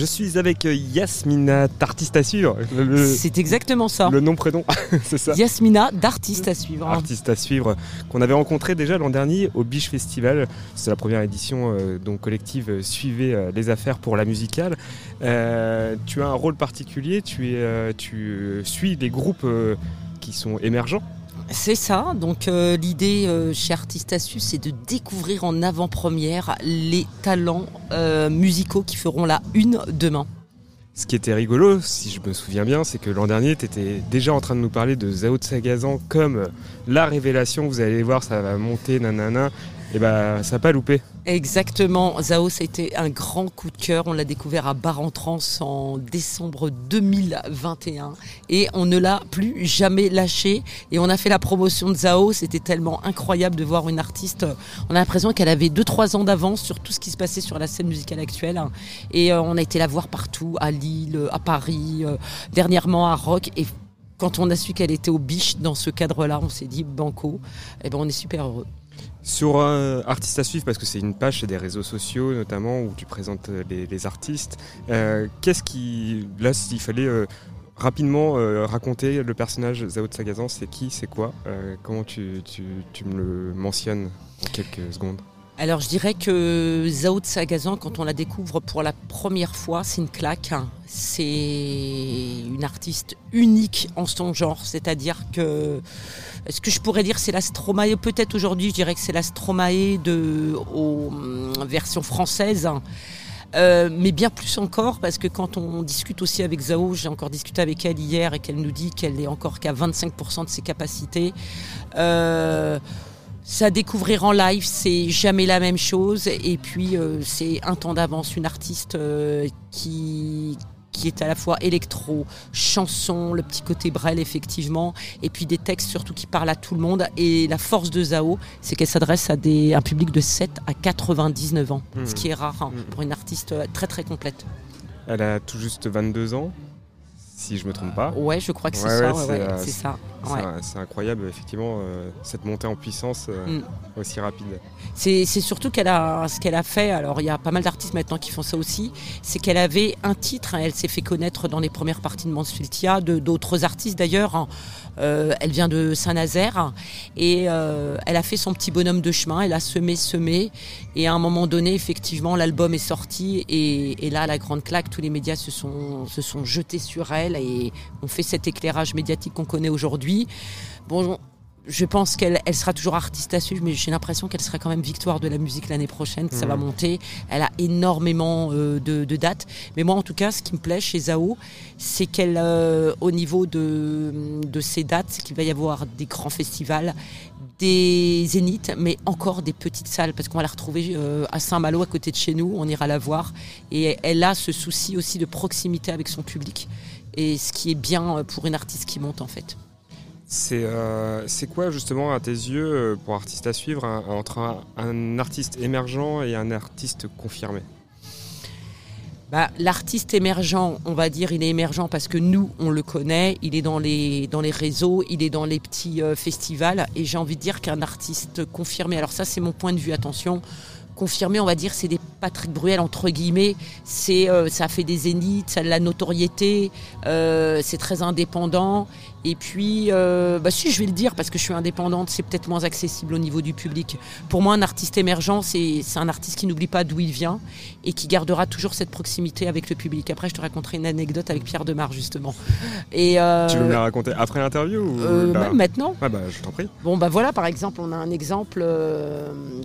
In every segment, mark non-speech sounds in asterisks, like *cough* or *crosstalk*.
Je suis avec euh, Yasmina, d'artiste à suivre. C'est exactement ça. Le nom prénom, *laughs* c'est ça. Yasmina, d'artiste à suivre. Artiste à suivre, qu'on avait rencontré déjà l'an dernier au Biche Festival. C'est la première édition euh, dont Collective euh, suivait les affaires pour la musicale. tu as un rôle particulier, tu, es, tu suis des groupes qui sont émergents c'est ça. Donc euh, l'idée euh, chez Artist Astuce, c'est de découvrir en avant-première les talents euh, musicaux qui feront la une demain. Ce qui était rigolo, si je me souviens bien, c'est que l'an dernier, tu étais déjà en train de nous parler de Zao Sagazan comme la révélation. Vous allez voir, ça va monter, nanana. Et bah, ça n'a pas loupé. Exactement. Zao, c'était un grand coup de cœur. On l'a découvert à Bar-en-Trans en décembre 2021 et on ne l'a plus jamais lâché. Et on a fait la promotion de Zao. C'était tellement incroyable de voir une artiste. On a l'impression qu'elle avait 2-3 ans d'avance sur tout ce qui se passait sur la scène musicale actuelle. Et euh, on a été la voir partout, à Lille, à Paris, euh, dernièrement à Rock. Et quand on a su qu'elle était au biche dans ce cadre-là, on s'est dit banco. Et eh ben on est super heureux. Sur euh, Artistes à suivre, parce que c'est une page des réseaux sociaux notamment où tu présentes euh, les, artistes, euh, qu'est-ce qui. Là, s'il fallait rapidement raconter le personnage Zao de Sagazan, c'est qui, c'est quoi Comment tu, me le mentionnes en quelques secondes? Alors je dirais que Zao de Sagazan, quand on la découvre pour la première fois, c'est une claque. C'est une artiste unique en son genre, c'est-à-dire que ce que je pourrais dire c'est la Stromae, peut-être aujourd'hui je dirais que c'est la Stromae de aux, hum, version française. Euh, mais bien plus encore parce que quand on discute aussi avec Zao, j'ai encore discuté avec elle hier et qu'elle nous dit qu'elle est encore qu'à 25% de ses capacités. Euh, ça découvrir en live, c'est jamais la même chose. Et puis, euh, c'est un temps d'avance. Une artiste euh, qui, qui est à la fois électro, chanson, le petit côté Brel effectivement, et puis des textes surtout qui parlent à tout le monde. Et la force de Zao, c'est qu'elle s'adresse à des, un public de 7 à 99 ans, ce qui est rare hein, mmh. pour une artiste très très complète. Elle a tout juste 22 ans si je me trompe pas. Ouais, je crois que c'est ça. c'est ça. C'est incroyable, effectivement, euh, cette montée en puissance euh, mm. aussi rapide. C'est surtout qu'elle a ce qu'elle a fait. Alors, il y a pas mal d'artistes maintenant qui font ça aussi. C'est qu'elle avait un titre. Hein, elle s'est fait connaître dans les premières parties de Mansfieldia, d'autres artistes d'ailleurs. Hein. Euh, elle vient de Saint-Nazaire et elle a fait son petit bonhomme de chemin. Elle a semé, semé. Et à un moment donné, effectivement, l'album est sorti. Et, et, là, la grande claque, tous les médias se sont, se sont jetés sur elle et ont fait cet éclairage médiatique qu'on connaît aujourd'hui. Bon, je pense qu'elle elle sera toujours artiste à suivre, mais j'ai l'impression qu'elle sera quand même victoire de la musique l'année prochaine, que ça va mmh. monter. Elle a énormément euh, de, dates. Mais moi, en tout cas, ce qui me plaît chez Zao, c'est qu'elle, euh, au niveau de, de ses dates, c'est qu'il va y avoir des grands festivals, des zéniths, mais encore des petites salles, parce qu'on va la retrouver euh, à Saint-Malo, à côté de chez nous. On ira la voir. Et elle a ce souci aussi de proximité avec son public. Et ce qui est bien pour une artiste qui monte, en fait. Euh, c'est quoi justement à tes yeux, euh, pour artiste à suivre, entre un, artiste émergent et un artiste confirmé? Bah, L'artiste émergent, on va dire, il est émergent parce que nous, on le connaît, il est dans les, dans les réseaux, il est dans les petits euh, festivals, et j'ai envie de dire qu'un artiste confirmé, alors ça c'est mon point de vue, attention, confirmé, on va dire, c'est des Patrick Bruel entre guillemets. C'est, ça fait des zéniths, ça a de la notoriété, c'est très indépendant. Et puis, euh, bah si je vais le dire parce que je suis indépendante, c'est peut-être moins accessible au niveau du public. Pour moi, un artiste émergent, c'est un artiste qui n'oublie pas d'où il vient et qui gardera toujours cette proximité avec le public. Après, je te raconterai une anecdote avec Pierre Demar justement. Et euh, tu veux me la raconter après l'interview ou euh, maintenant bah, Je t'en prie. Bon, bah voilà, par exemple, on a un exemple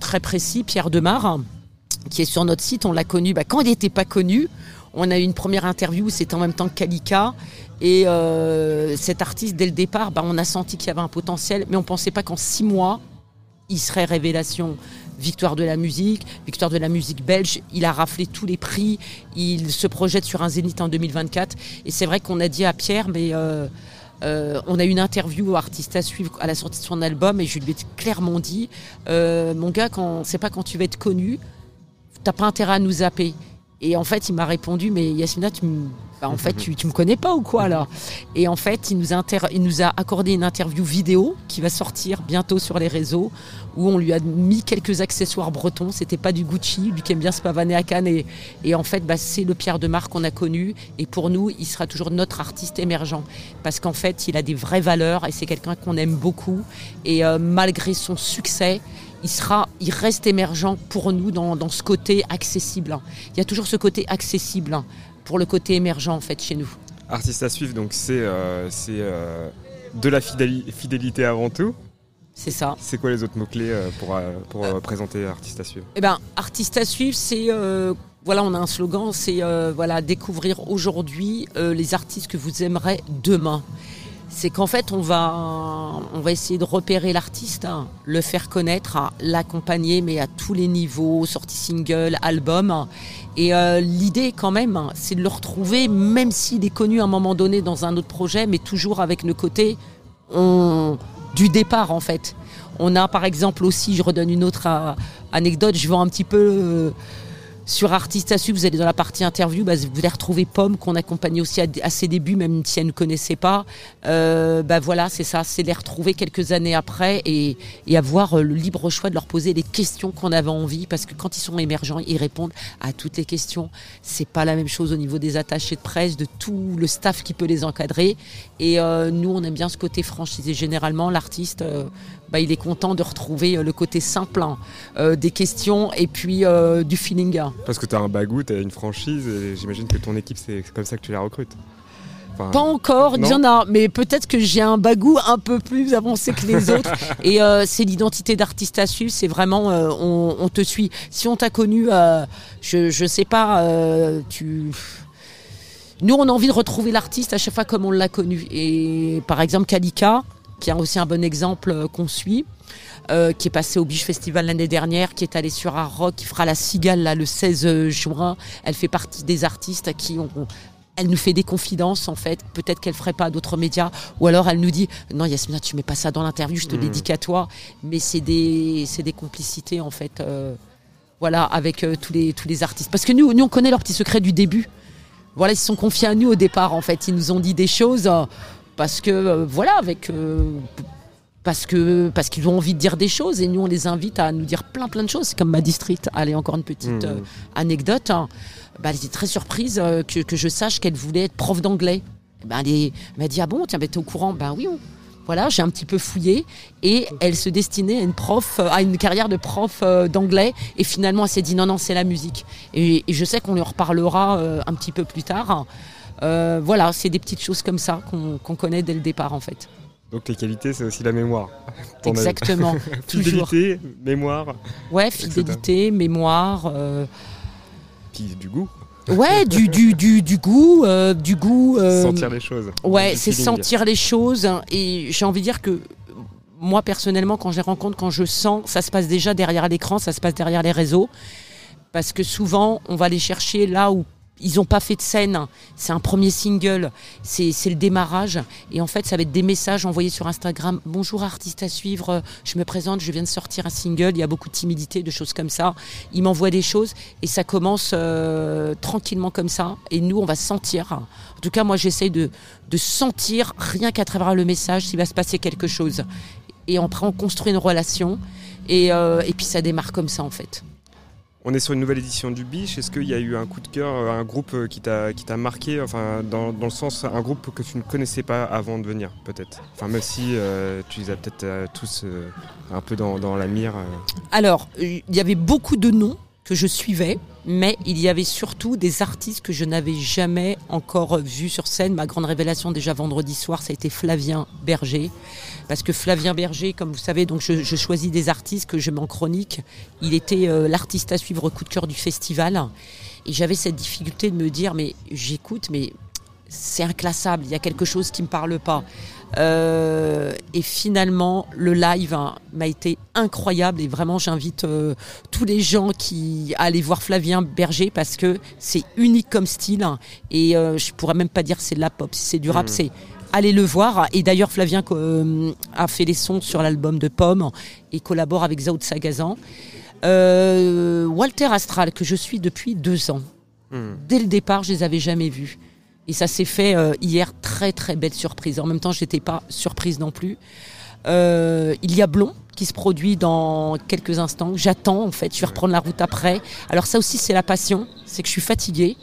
très précis, Pierre Demar, qui est sur notre site. On l'a connu bah, quand il n'était pas connu. On a eu une première interview, c'était en même temps que Kalika. Et euh, cet artiste, dès le départ, bah, on a senti qu'il y avait un potentiel, mais on ne pensait pas qu'en six mois, il serait révélation. Victoire de la musique, victoire de la musique belge. Il a raflé tous les prix. Il se projette sur un zénith en 2024. Et c'est vrai qu'on a dit à Pierre, mais euh, euh, on a eu une interview artiste à suivre à la sortie de son album et je lui ai clairement dit, mon gars, quand c'est pas quand tu vas être connu, t'as pas intérêt à nous zapper. Et en fait, il m'a répondu, mais Yasmina, tu Bah, en fait, tu, me connais pas ou quoi là Et en fait, il nous, a accordé une interview vidéo qui va sortir bientôt sur les réseaux où on lui a mis quelques accessoires bretons. C'était pas du Gucci, lui qui aime bien se pavaner à Cannes. Et, et en fait, bah, c'est le Pierre de Marc qu'on a connu. Et pour nous, il sera toujours notre artiste émergent parce qu'en fait, il a des vraies valeurs et c'est quelqu'un qu'on aime beaucoup. Et euh, malgré son succès, il, sera, il reste émergent pour nous dans, dans, ce côté accessible. Il y a toujours ce côté accessible pour le côté émergent en fait chez nous. Artiste à suivre, donc c'est euh, euh, de la fidélité avant tout. C'est ça. C'est quoi les autres mots-clés euh, pour, pour euh, présenter Artiste à suivre? Eh ben, Artiste à suivre, c'est voilà, on a un slogan, c'est voilà découvrir aujourd'hui les artistes que vous aimerez demain c'est qu'en fait, on va, essayer de repérer l'artiste, hein, le faire connaître, l'accompagner, mais à tous les niveaux, sortie single, album. Et euh, l'idée, quand même, hein, c'est de le retrouver, même s'il est connu à un moment donné dans un autre projet, mais toujours avec le côté du départ, en fait. On a, par exemple, aussi, je redonne une autre euh, anecdote, je vends un petit peu. Euh, sur Artiste à suivre, vous allez dans la partie interview, bah, vous allez retrouver Pomme qu'on accompagnait aussi à, ses débuts, même si elle ne connaissait pas. Euh, bah voilà, c'est ça, c'est les retrouver quelques années après et, avoir euh, le libre choix de leur poser les questions qu'on avait envie, parce que quand ils sont émergents, ils répondent à toutes les questions. C'est pas la même chose au niveau des attachés de presse, de tout le staff qui peut les encadrer. Et euh, nous, on aime bien ce côté franchisé. Généralement, l'artiste, bah, il est content de retrouver euh, le côté simple hein, euh, des questions et puis euh, du feeling. Parce que tu as un bagou, tu as une franchise et j'imagine que ton équipe, c'est comme ça que tu la recrutes. pas encore, il y en a, mais peut-être que j'ai un bagou un peu plus avancé que les autres. *laughs* Et c'est l'identité d'artiste à suivre, c'est vraiment, on, te suit. Si on t'a connu, je, ne sais pas, tu. Nous, on a envie de retrouver l'artiste à chaque fois comme on l'a connu. Et par exemple, Kalika, qui est aussi un bon exemple euh, qu'on suit. Euh, qui est passé au Biche Festival l'année dernière, qui est allé sur un rock, qui fera la Cigale là, le 16 juin. Elle fait partie des artistes qui ont, elle nous fait des confidences en fait. Peut-être qu'elle ferait pas d'autres médias, ou alors elle nous dit non Yasmina, tu mets pas ça dans l'interview, je te mmh. l'ai qu'à toi. Mais c'est des, c'est des complicités en fait, euh, voilà, avec tous les tous les artistes. Parce que nous, nous on connaît leur petit secret du début. Voilà, ils se sont confiés à nous au départ en fait. Ils nous ont dit des choses parce que euh, voilà, avec euh, parce que parce qu'ils ont envie de dire des choses et nous on les invite à nous dire plein plein de choses. C'est comme ma district. Allez encore une petite mmh. euh, anecdote. Hein. Bah, elle était très surprise que, que, je sache qu'elle voulait être prof d'anglais. Ben, elle m'a dit ah bon tiens ben, t'es au courant ben oui voilà j'ai un petit peu fouillé et elle se destinait à une prof à une carrière de prof d'anglais et finalement elle s'est dit non non c'est la musique et, je sais qu'on lui reparlera un petit peu plus tard euh, voilà, c'est des petites choses comme ça qu'on connaît dès le départ en fait. Donc les qualités, c'est aussi la mémoire. Exactement. *laughs* fidélité, mémoire. Ouais, fidélité, mémoire. Euh, Puis du goût. Ouais, du, du, du, du goût, euh, du goût. sentir les choses. Ouais, c'est sentir les choses. Et j'ai envie de dire que moi personnellement, quand je les rencontre, quand je sens, ça se passe déjà derrière l'écran, ça se passe derrière les réseaux. Parce que souvent, on va les chercher là où ils n'ont pas fait de scène. C'est un premier single. C'est le démarrage. Et en fait, ça va être des messages envoyés sur Instagram. Bonjour artiste à suivre. Je me présente. Je viens de sortir un single. Il y a beaucoup de timidité, de choses comme ça. Ils m'envoient des choses et ça commence euh, tranquillement comme ça. Et nous, on va sentir. En tout cas, moi, j'essaye de, de sentir rien qu'à travers le message s'il va se passer quelque chose. Et après, on construit une relation. Et, euh, et puis, ça démarre comme ça, en fait. On est sur une nouvelle édition du Biche. Est-ce qu'il y a eu un coup de cœur, euh, un groupe euh, qui t'a marqué, enfin dans, le sens un groupe que tu ne connaissais pas avant de venir, peut-être? Enfin même si euh, tu les as peut-être tous un peu dans, dans la mire. Alors il y avait beaucoup de noms je suivais, mais il y avait surtout des artistes que je n'avais jamais encore vus sur scène. Ma grande révélation déjà vendredi soir, ça a été Flavien Berger. Parce que Flavien Berger, comme vous savez, donc je, choisis des artistes que je mets en chronique. Il était euh, l'artiste à suivre coup de cœur du festival. Et j'avais cette difficulté de me dire, mais j'écoute, mais c'est inclassable, il y a quelque chose qui ne me parle pas. Euh, et finalement, le live hein, m'a été incroyable et vraiment j'invite euh, tous les gens qui à aller voir Flavien Berger parce que c'est unique comme style hein. et euh, je pourrais même pas dire c'est de la pop, si c'est du rap, hmm. c'est aller le voir. Et d'ailleurs, Flavien a fait les sons sur l'album de Pomme et collabore avec Zao Sagazan. Walter Astral, que je suis depuis deux ans. Hmm. Dès le départ, je les avais jamais vus. Et ça s'est fait euh, hier, très très belle surprise. En même temps, j'étais pas surprise non plus. Euh, il y a Blond qui se produit dans quelques instants. J'attends en fait, je vais reprendre la route après. Alors ça aussi c'est la passion, c'est que je suis fatiguée.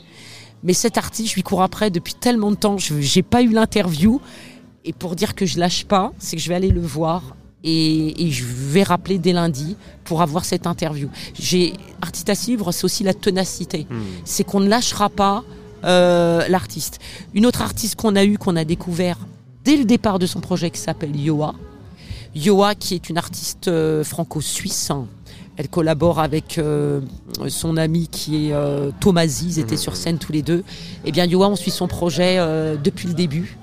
Mais cet artiste, je lui cours après depuis tellement de temps, je n'ai pas eu l'interview. Et pour dire que je lâche pas, c'est que je vais aller le voir et, et, je vais rappeler dès lundi pour avoir cette interview. J'ai artiste à suivre, c'est aussi la ténacité. Hmm. C'est qu'on ne lâchera pas euh, l'artiste. Une autre artiste qu'on a eu, qu'on a découvert dès le départ de son projet, qui s'appelle Yoa. Yoa, qui est une artiste euh, franco-suisse. Elle collabore avec euh, son ami qui est euh, Ils étaient sur scène tous les deux. Eh bien, Yoa, on suit son projet depuis le début.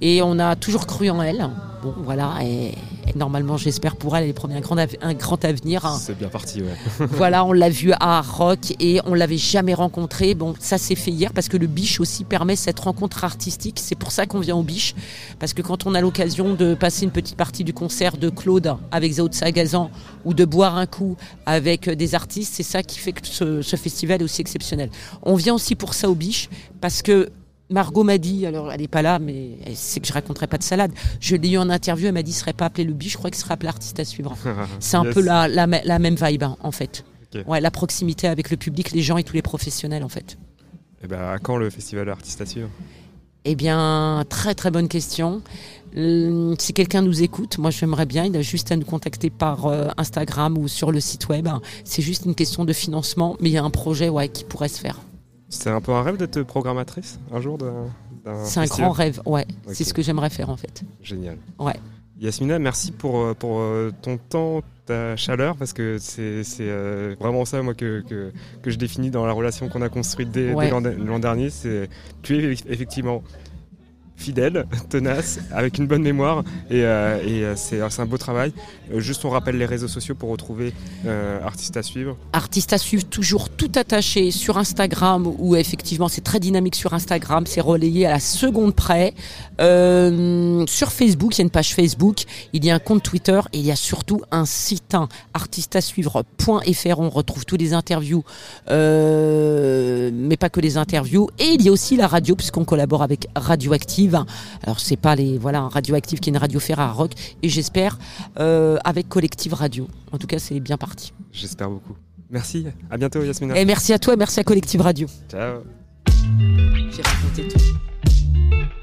Et on a toujours cru en elle. Bon, voilà. Et, normalement, j'espère pour elle, elle un grand, un grand avenir. C'est bien parti, ouais. *laughs* voilà, on l'a vue à Rock et on l'avait jamais rencontrée. Bon, ça s'est fait hier parce que le Biche aussi permet cette rencontre artistique. C'est pour ça qu'on vient au Biche. Parce que quand on a l'occasion de passer une petite partie du concert de Claude avec Zao Sagazan ou de boire un coup avec des artistes, c'est ça qui fait que ce, ce festival est aussi exceptionnel. On vient aussi pour ça au Biche parce que Margot m'a dit, alors elle n'est pas là, mais sait que je raconterai pas de salade. Je l'ai eu en interview, elle m'a dit, ne serait pas appelé le biche, je crois qu'il serait appelé artiste à suivre. *laughs* C'est un peu la, la, même vibe, hein, en fait. Ouais, la proximité avec le public, les gens et tous les professionnels, en fait. Et eh ben, à quand le festival artiste à suivre? Eh bien, très très bonne question. Euh, si quelqu'un nous écoute, moi j'aimerais bien, il a juste à nous contacter par euh, Instagram ou sur le site web. C'est juste une question de financement, mais il y a un projet ouais, qui pourrait se faire. C'est un peu un rêve d'être programmatrice un jour d'un. C'est un grand rêve, ouais. C'est ce que j'aimerais faire en fait. Génial. Ouais. Yasmina, merci pour, euh, pour euh, ton temps, ta chaleur, parce que c'est euh, vraiment ça moi que, que, que, je définis dans la relation qu'on a construite dès, dès l'an dernier. Tu es effectivement fidèle, tenace, avec une bonne mémoire et, euh, euh, c'est un beau travail. Euh, juste on rappelle les réseaux sociaux pour retrouver Artiste à suivre. Artiste à suivre, toujours tout attaché sur Instagram où effectivement c'est très dynamique sur Instagram, c'est relayé à la seconde près. sur Facebook, il y a une page Facebook, il y a un compte Twitter et il y a surtout un site hein, artisteasuivre.fr. On retrouve tous les interviews, mais pas que les interviews. Et il y a aussi la radio puisqu'on collabore avec Radioactive alors c'est pas les voilà Radioactive qui est une radio Ferrara rock et j'espère euh, avec Collective Radio. En tout cas, c'est bien parti. J'espère beaucoup. Merci. À bientôt Yasmina. Et merci à toi, merci à Collective Radio. Ciao. J'ai raconté tout.